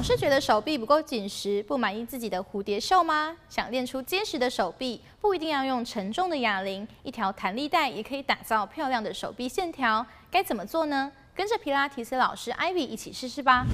总是觉得手臂不够紧实，不满意自己的蝴蝶袖吗？想练出结实的手臂，不一定要用沉重的哑铃，一条弹力带也可以打造漂亮的手臂线条。该怎么做呢？跟着皮拉提斯老师 Ivy 一起试试吧。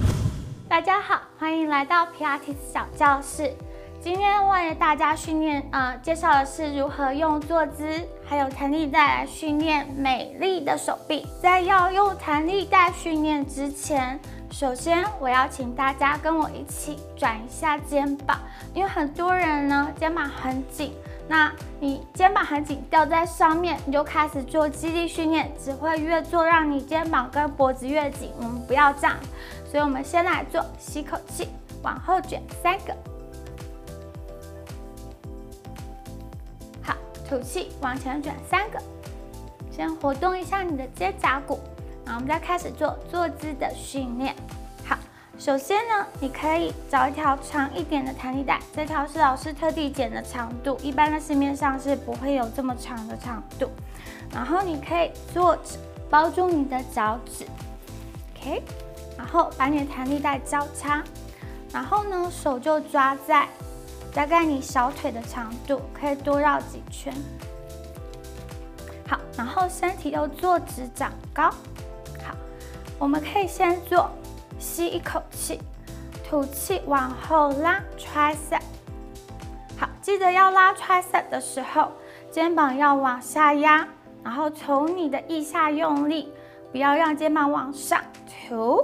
大家好，欢迎来到皮拉提斯小教室。今天为大家训练，呃，介绍的是如何用坐姿还有弹力带来训练美丽的手臂。在要用弹力带训练之前，首先我要请大家跟我一起转一下肩膀，因为很多人呢肩膀很紧，那你肩膀很紧吊在上面，你就开始做肌力训练，只会越做让你肩膀跟脖子越紧。我们不要这样，所以我们先来做，吸口气，往后卷三个。好吐气，往前卷三个，先活动一下你的肩胛骨，好我们再开始做坐姿的训练。好，首先呢，你可以找一条长一点的弹力带，这条是老师特地剪的长度，一般的市面上是不会有这么长的长度。然后你可以坐着包住你的脚趾，OK，然后把你的弹力带交叉，然后呢，手就抓在。大概你小腿的长度，可以多绕几圈。好，然后身体又坐直长高。我们可以先做，吸一口气，吐气往后拉，tricep。好，记得要拉 tricep 的时候，肩膀要往下压，然后从你的腋下用力，不要让肩膀往上。吐，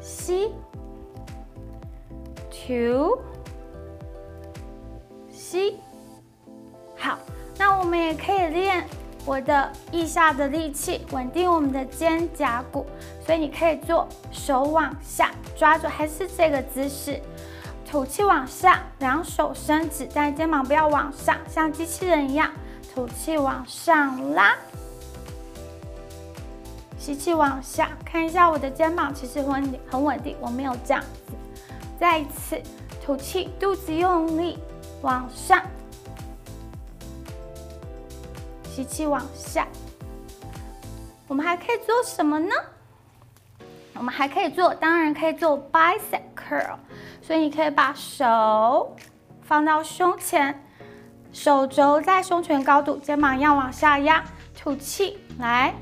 吸。吐，吸，好，那我们也可以练我的腋下的力气，稳定我们的肩胛骨。所以你可以做手往下抓住，还是这个姿势，吐气往下，两手伸直，但肩膀不要往上，像机器人一样，吐气往上拉，吸气往下，看一下我的肩膀其实很很稳定，我没有这样子。再一次吐气，肚子用力往上，吸气往下。我们还可以做什么呢？我们还可以做，当然可以做 bicep curl。所以你可以把手放到胸前，手肘在胸前高度，肩膀要往下压。吐气，来，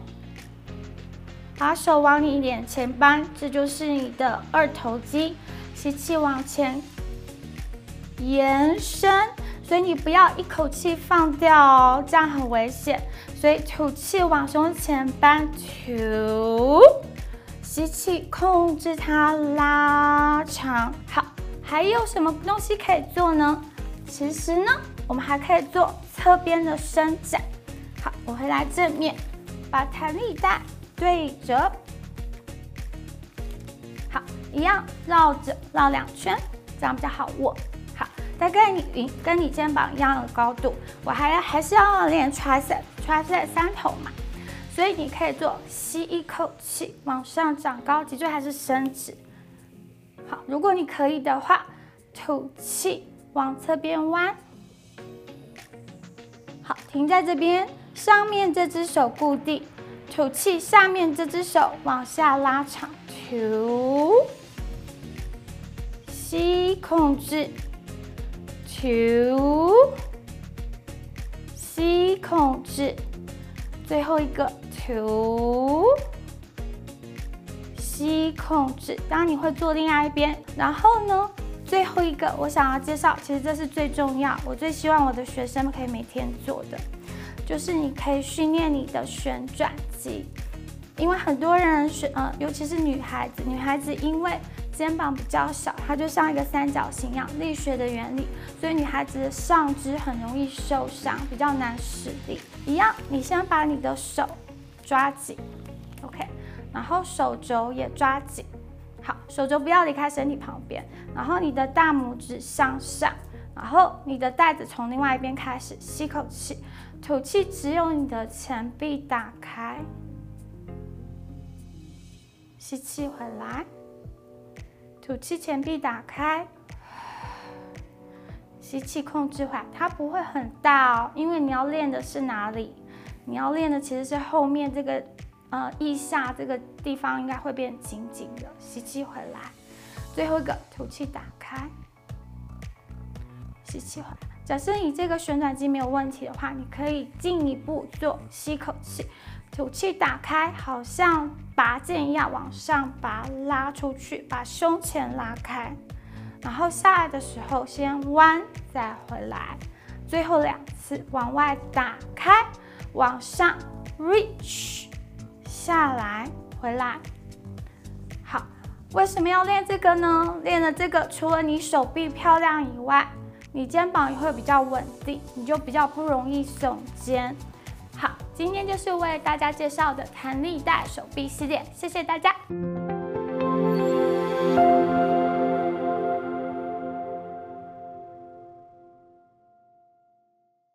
把手往你脸前搬，这就是你的二头肌。吸气往前延伸，所以你不要一口气放掉哦，这样很危险。所以吐气往胸前搬，吐，吸气控制它拉长。好，还有什么东西可以做呢？其实呢，我们还可以做侧边的伸展。好，我会来正面，把弹力带对折。好一样绕着绕两圈，这样比较好握。大概你跟你肩膀一样的高度。我还要还是要练 tricep，tricep 三头嘛。所以你可以做吸一口气往上长高，脊椎还是伸直。好，如果你可以的话，吐气往侧边弯。好，停在这边，上面这只手固定，吐气，下面这只手往下拉长，吐。吸，控制，to，吸，控制，最后一个 to，吸，控制。当你会做另外一边，然后呢，最后一个我想要介绍，其实这是最重要，我最希望我的学生们可以每天做的，就是你可以训练你的旋转肌，因为很多人是呃，尤其是女孩子，女孩子因为。肩膀比较小，它就像一个三角形一样，力学的原理，所以女孩子的上肢很容易受伤，比较难使力。一样，你先把你的手抓紧，OK，然后手肘也抓紧，好，手肘不要离开身体旁边，然后你的大拇指向上，然后你的带子从另外一边开始，吸口气，吐气，只有你的前臂打开，吸气回来。吐气，前臂打开，吸气，控制缓，它不会很大哦，因为你要练的是哪里？你要练的其实是后面这个呃腋下这个地方应该会变紧紧的。吸气回来，最后一个吐气打开，吸气回来。假设你这个旋转肌没有问题的话，你可以进一步做吸口气，吐气打开，好像拔剑一样往上拔，拉出去，把胸前拉开。然后下来的时候先弯，再回来，最后两次往外打开，往上 reach，下来回来。好，为什么要练这个呢？练了这个，除了你手臂漂亮以外，你肩膀也会比较稳定，你就比较不容易耸肩。今天就是为大家介绍的弹力带手臂系列，谢谢大家。